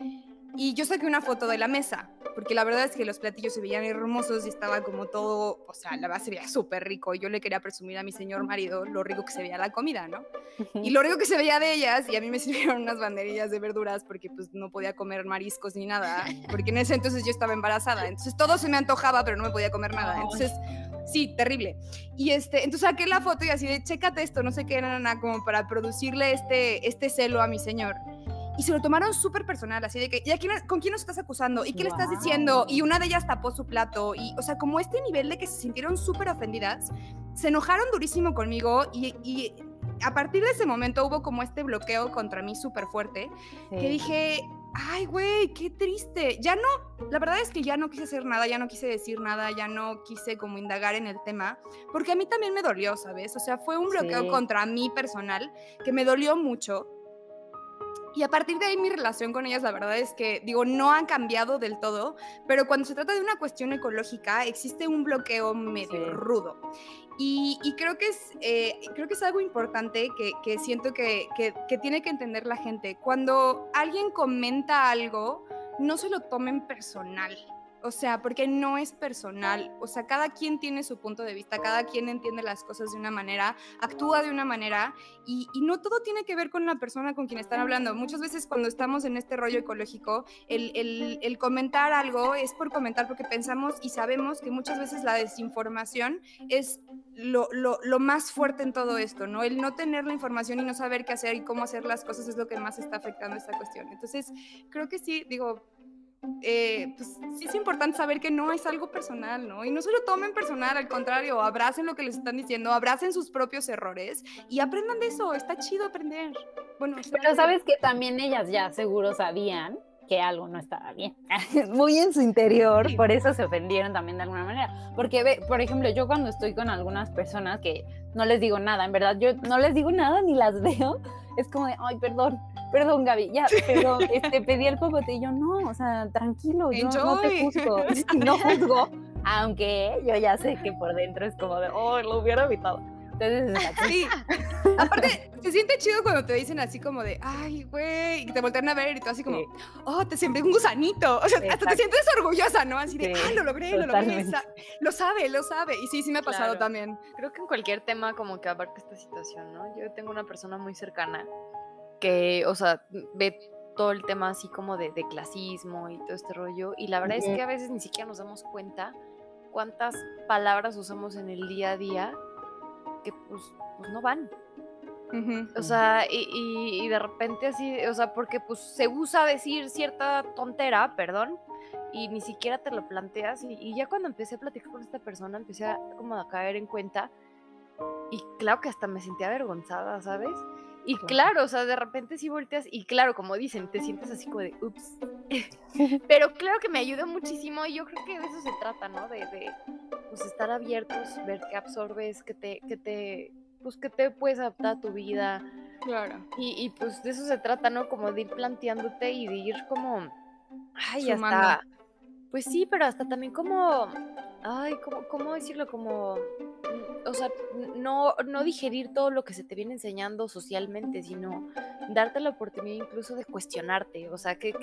[SPEAKER 2] y yo saqué una foto de la mesa, porque la verdad es que los platillos se veían hermosos y estaba como todo, o sea, la base se veía súper rico. Y yo le quería presumir a mi señor marido lo rico que se veía la comida, ¿no? Y lo rico que se veía de ellas, y a mí me [laughs] sirvieron unas banderillas de verduras porque pues no podía comer mariscos ni nada, porque en ese entonces yo estaba embarazada. Entonces todo se me antojaba, pero no me podía comer nada. Entonces Sí, terrible. Y este, entonces saqué la foto y así de, chécate esto, no sé qué, nada, como para producirle este, este celo a mi señor. Y se lo tomaron súper personal, así de que, ¿y quién, con quién nos estás acusando? ¿Y qué le estás diciendo? Y una de ellas tapó su plato. Y, o sea, como este nivel de que se sintieron súper ofendidas, se enojaron durísimo conmigo y, y a partir de ese momento hubo como este bloqueo contra mí súper fuerte, que dije, ay, güey, qué triste. Ya no, la verdad es que ya no quise hacer nada, ya no quise decir nada, ya no quise como indagar en el tema, porque a mí también me dolió, ¿sabes? O sea, fue un bloqueo contra mí personal que me dolió mucho. Y a partir de ahí mi relación con ellas, la verdad es que, digo, no han cambiado del todo, pero cuando se trata de una cuestión ecológica, existe un bloqueo medio rudo. Y, creo, que es, eh, creo que es algo importante que, que siento que, que, que, tiene que entender la gente. Cuando alguien comenta algo, no se lo tomen personal. O sea, porque no es personal. O sea, cada quien tiene su punto de vista, cada quien entiende las cosas de una manera, actúa de una manera y, no todo tiene que ver con la persona con quien están hablando. Muchas veces cuando estamos en este rollo ecológico, el, comentar algo es por comentar porque pensamos y sabemos que muchas veces la desinformación es lo, lo, lo, más fuerte en todo esto, ¿no? El no tener la información y no saber qué hacer y cómo hacer las cosas es lo que más está afectando esta cuestión. Entonces, creo que sí, digo, eh, pues sí es importante saber que no es algo personal, ¿no? Y no se lo tomen personal, al contrario, abracen lo que les están diciendo, abracen sus propios errores y aprendan de eso, está chido aprender. Bueno,
[SPEAKER 4] pero sabes que también ellas ya seguro sabían que algo no estaba bien, [laughs] muy en su interior, por eso se ofendieron también de alguna manera. Porque, ve, por ejemplo, yo cuando estoy con algunas personas que no les digo nada, en verdad, yo no les digo nada ni las [laughs] veo, es como de, ay, perdón, perdón, Gaby, ya, pero este, pedí el popote y yo, no, o sea, tranquilo, yo no te juzgo, [laughs] [laughs] no juzgo, aunque yo ya sé que por dentro es como de, oh, lo hubiera evitado. Entonces,
[SPEAKER 2] sí. Aparte, se siente chido cuando te dicen así como de, ay, güey, y te voltean a ver y tú así como, oh, te siempre un gusanito. O sea, hasta te sientes orgullosa, ¿no? Así de, ah, lo logré, lo logré. Lo sabe, lo sabe. Y sí, sí me ha pasado también.
[SPEAKER 3] Creo que en cualquier tema como que abarca esta situación, ¿no? Yo tengo una persona muy cercana que, o sea, ve todo el tema así como de, clasismo y todo este rollo. Y la verdad es que a veces ni siquiera nos damos cuenta cuántas palabras usamos en el día a día que pues, pues no van. O sea, y, de repente así, o sea, porque pues se usa decir cierta tontera, perdón, y ni siquiera te lo planteas. Y, ya cuando empecé a platicar con esta persona, empecé a como a caer en cuenta. Y claro que hasta me sentía avergonzada, ¿sabes? Y claro, o sea, de repente sí volteas y claro, como dicen, te sientes así como de, ups. [laughs] [laughs] Pero claro que me ayudó muchísimo y yo creo que de eso se trata, ¿no? De, de pues estar abiertos, ver qué absorbes, que te, que te, pues que te puedes adaptar a tu vida.
[SPEAKER 2] Claro.
[SPEAKER 3] Y, y pues de eso se trata, ¿no? Como de ir planteándote y de ir como, ay, hasta, pues sí, pero hasta también como, ay, ¿cómo, cómo decirlo? Como o sea, no, no digerir todo lo que se te viene enseñando socialmente, sino darte la oportunidad incluso de cuestionarte. O sea, que,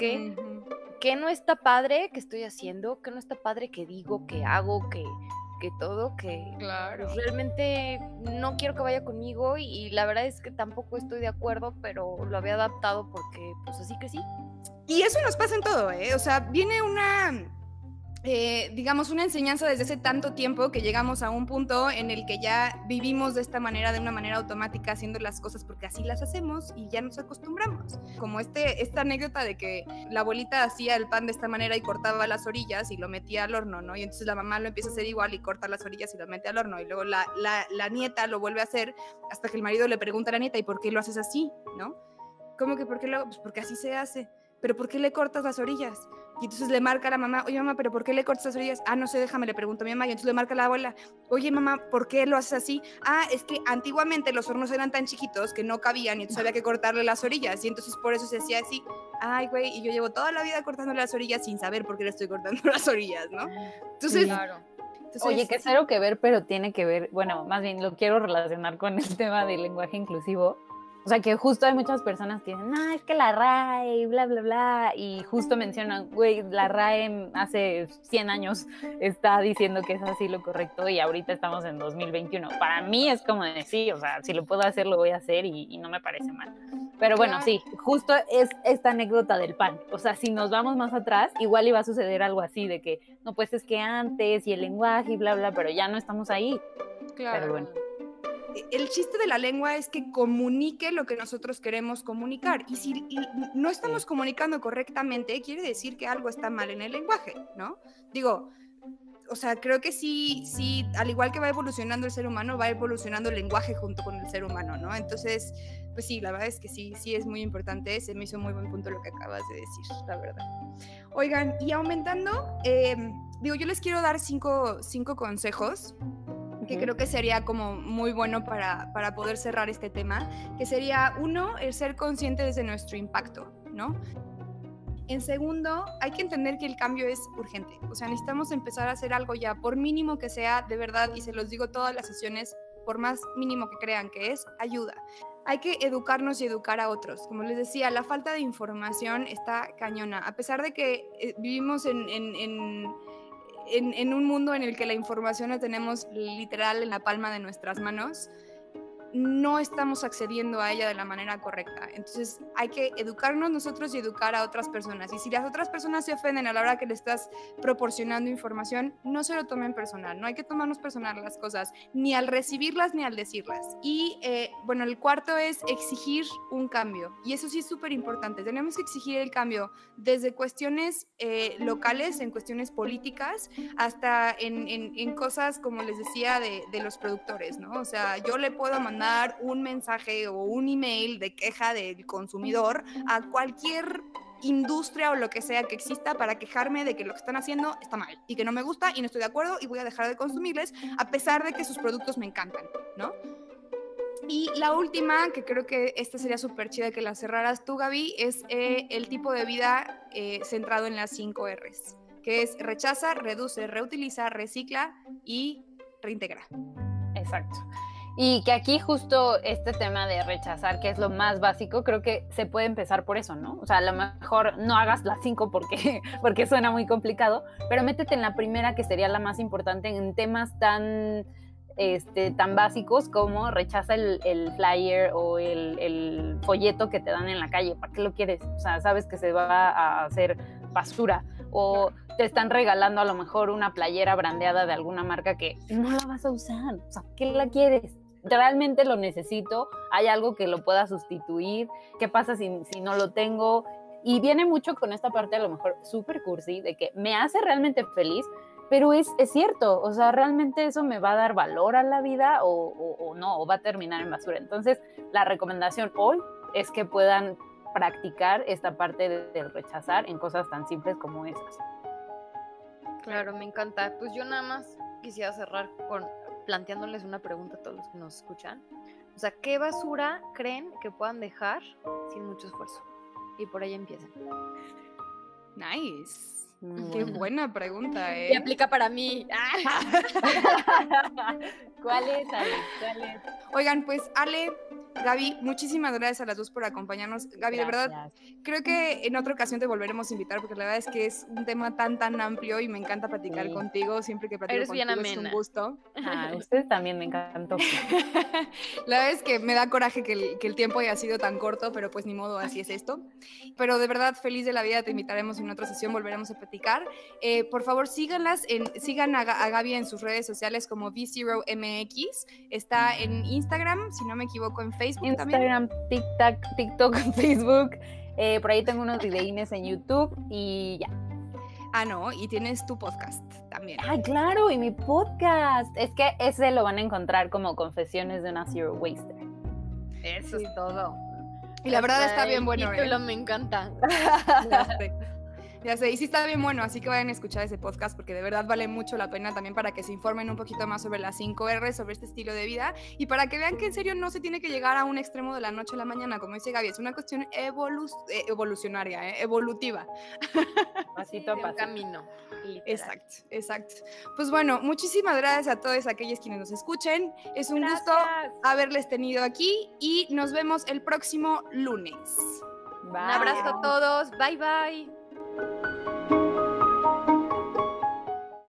[SPEAKER 3] que, no está padre que estoy haciendo, que no está padre que digo, que hago, que, que todo, que
[SPEAKER 2] claro.
[SPEAKER 3] realmente no quiero que vaya conmigo y, la verdad es que tampoco estoy de acuerdo, pero lo había adaptado porque pues así que sí.
[SPEAKER 2] Y eso nos pasa en todo, ¿eh? O sea, viene una eh, digamos, una enseñanza desde hace tanto tiempo que llegamos a un punto en el que ya vivimos de esta manera, de una manera automática, haciendo las cosas porque así las hacemos y ya nos acostumbramos. Como este, esta anécdota de que la abuelita hacía el pan de esta manera y cortaba las orillas y lo metía al horno, ¿no? Y entonces la mamá lo empieza a hacer igual y corta las orillas y lo mete al horno. Y luego la, la, la nieta lo vuelve a hacer hasta que el marido le pregunta a la nieta, ¿y por qué lo haces así? ¿No? ¿Cómo que por qué lo? Pues porque así se hace. ¿Pero por qué le cortas las orillas? Y entonces le marca a la mamá, oye mamá, ¿pero por qué le cortas las orillas? Ah, no sé, déjame, le pregunto a mi mamá. Y entonces le marca a la abuela, oye mamá, ¿por qué lo haces así? Ah, es que antiguamente los hornos eran tan chiquitos que no cabían y entonces había que cortarle las orillas. Y entonces por eso se hacía así. Ay, güey, y yo llevo toda la vida cortando las orillas sin saber por qué le estoy cortando [laughs] las orillas, ¿no? Entonces...
[SPEAKER 3] Claro.
[SPEAKER 2] entonces,
[SPEAKER 4] Oye, que cero que ver, pero tiene que ver, bueno, más bien lo quiero relacionar con el [laughs] tema del lenguaje inclusivo. O sea, que justo hay muchas personas que dicen, no, es que la RAE, bla, bla, bla, y justo mencionan, güey, la RAE hace 100 años está diciendo que es así lo correcto y ahorita estamos en 2021. Para mí es como de sí, o sea, si lo puedo hacer, lo voy a hacer y, y no me parece mal. Pero bueno, sí, justo es esta anécdota del pan. O sea, si nos vamos más atrás, igual iba a suceder algo así de que, no, pues es que antes y el lenguaje y bla, bla, pero ya no estamos ahí.
[SPEAKER 2] claro.
[SPEAKER 4] Pero bueno.
[SPEAKER 2] El chiste de la lengua es que comunique lo que nosotros queremos comunicar. Y si y no estamos comunicando correctamente, quiere decir que algo está mal en el lenguaje, ¿no? Digo, o sea, creo que sí, sí, al igual que va evolucionando el ser humano, va evolucionando el lenguaje junto con el ser humano, ¿no? Entonces, pues sí, la verdad es que sí, sí es muy importante. Se me hizo muy buen punto lo que acabas de decir, la verdad. Oigan, y aumentando, eh, digo, yo les quiero dar cinco, cinco consejos que creo que sería como muy bueno para, para poder cerrar este tema, que sería uno, el ser conscientes de nuestro impacto, ¿no? En segundo, hay que entender que el cambio es urgente, o sea, necesitamos empezar a hacer algo ya, por mínimo que sea, de verdad, y se los digo todas las sesiones, por más mínimo que crean que es, ayuda. Hay que educarnos y educar a otros. Como les decía, la falta de información está cañona. A pesar de que eh, vivimos en, en- en- en- en un mundo en el que la información la tenemos literal en la palma de nuestras manos, no estamos accediendo a ella de la manera correcta. Entonces hay que educarnos nosotros y educar a otras personas. Y si las otras personas se ofenden a la hora que le estás proporcionando información, no se lo tomen personal. No hay que tomarnos personal las cosas, ni al recibirlas ni al decirlas. Y eh, bueno, el cuarto es exigir un cambio. Y eso sí es súper importante. Tenemos que exigir el cambio desde cuestiones eh, locales, en cuestiones políticas, hasta en, cosas, como les decía, de, de los productores, ¿no? O sea, yo le puedo mandar un mensaje o un email de queja del consumidor a cualquier industria o lo que sea que exista para quejarme de que lo que están haciendo está mal y que no me gusta y no estoy de acuerdo y voy a dejar de consumirles a pesar de que sus productos me encantan, ¿no? Y la última, que creo que esta sería súper chida que la cerraras tú, Gaby, es eh, el tipo de vida eh, centrado en las 5 Rs, que es rechaza, reduce, reutiliza, recicla y reintegra.
[SPEAKER 4] Exacto. Y que aquí justo este tema de rechazar, que es lo más básico, creo que se puede empezar por eso, ¿no? O sea, a lo mejor no hagas las cinco porque, [laughs] porque suena muy complicado, pero métete en la primera que sería la más importante en temas tan, este, tan básicos como rechaza el, el flyer o el, el folleto que te dan en la calle. ¿Para qué lo quieres? O sea, sabes que se va a hacer basura o te están regalando a lo mejor una playera brandeada de alguna marca que no la vas a usar. O sea, ¿qué la quieres? Realmente lo necesito, hay algo que lo pueda sustituir, ¿qué pasa si, si no lo tengo? Y viene mucho con esta parte a lo mejor súper cursi de que me hace realmente feliz, pero es, es cierto, o sea, realmente eso me va a dar valor a la vida o, o- o no, o va a terminar en basura. Entonces, la recomendación hoy es que puedan practicar esta parte de- del rechazar en cosas tan simples como esas.
[SPEAKER 3] Claro, me encanta. Pues yo nada más quisiera cerrar con planteándoles una pregunta a todos los que nos escuchan. O sea, ¿qué basura creen que puedan dejar sin mucho esfuerzo? Y por ahí empiezan.
[SPEAKER 2] Nice. Qué buena pregunta,
[SPEAKER 3] Y
[SPEAKER 2] ¿eh?
[SPEAKER 3] aplica para mí. [laughs]
[SPEAKER 4] ¿Cuál es, Ale? ¿Cuál es?
[SPEAKER 2] Oigan, pues Ale, Gaby, muchísimas gracias a las dos por acompañarnos. Gaby, de verdad,
[SPEAKER 4] Gracias.
[SPEAKER 2] creo que en otra ocasión te volveremos a invitar porque la verdad es que es un tema tan, tan amplio y me encanta platicar
[SPEAKER 4] Sí.
[SPEAKER 2] contigo. Siempre que platico
[SPEAKER 3] Eres bien
[SPEAKER 2] contigo es un
[SPEAKER 3] amena.
[SPEAKER 2] gusto.
[SPEAKER 4] Ah, [laughs] ustedes también me encantó. [laughs]
[SPEAKER 2] La verdad es que me da coraje que el, que el tiempo haya sido tan corto, pero pues ni modo, así es esto. Pero de verdad, feliz de la vida, te invitaremos en otra sesión, volveremos a platicar. Eh, por favor, síganlas, en, sigan a, a Gaby en sus redes sociales como V0MX. Está en Instagram, si no me equivoco, en Facebook también.
[SPEAKER 4] Instagram, TikTok, TikTok, [laughs] Facebook. eh, por ahí tengo unos videínes en YouTube y ya.
[SPEAKER 2] Ah, no, y tienes tu podcast también.
[SPEAKER 4] Ay, claro, y mi podcast. Es que ese lo van a encontrar como Confesiones de una Zero Waster.
[SPEAKER 3] Eso es todo.
[SPEAKER 2] Y la verdad está bien
[SPEAKER 3] el
[SPEAKER 2] bueno. ¿eh?
[SPEAKER 3] título me encanta. [laughs]
[SPEAKER 2] Ya sé. Y sí está bien bueno, así que vayan a escuchar ese podcast porque de verdad vale mucho la pena también para que se informen un poquito más sobre las 5 R, sobre este estilo de vida y para que vean que en serio no se tiene que llegar a un extremo de la noche a la mañana, como dice Gaby, es una cuestión evolu- eh, evolucionaria, eh, evolutiva. [laughs]
[SPEAKER 4] Pasito a pasito.
[SPEAKER 3] camino. literal.
[SPEAKER 2] Exacto, exacto. Pues bueno, muchísimas gracias a todos aquellos quienes nos escuchen. Es un gusto
[SPEAKER 3] Gracias.
[SPEAKER 2] haberles tenido aquí y nos vemos el próximo lunes.
[SPEAKER 3] Un abrazo a todos. Bye bye. Thank you.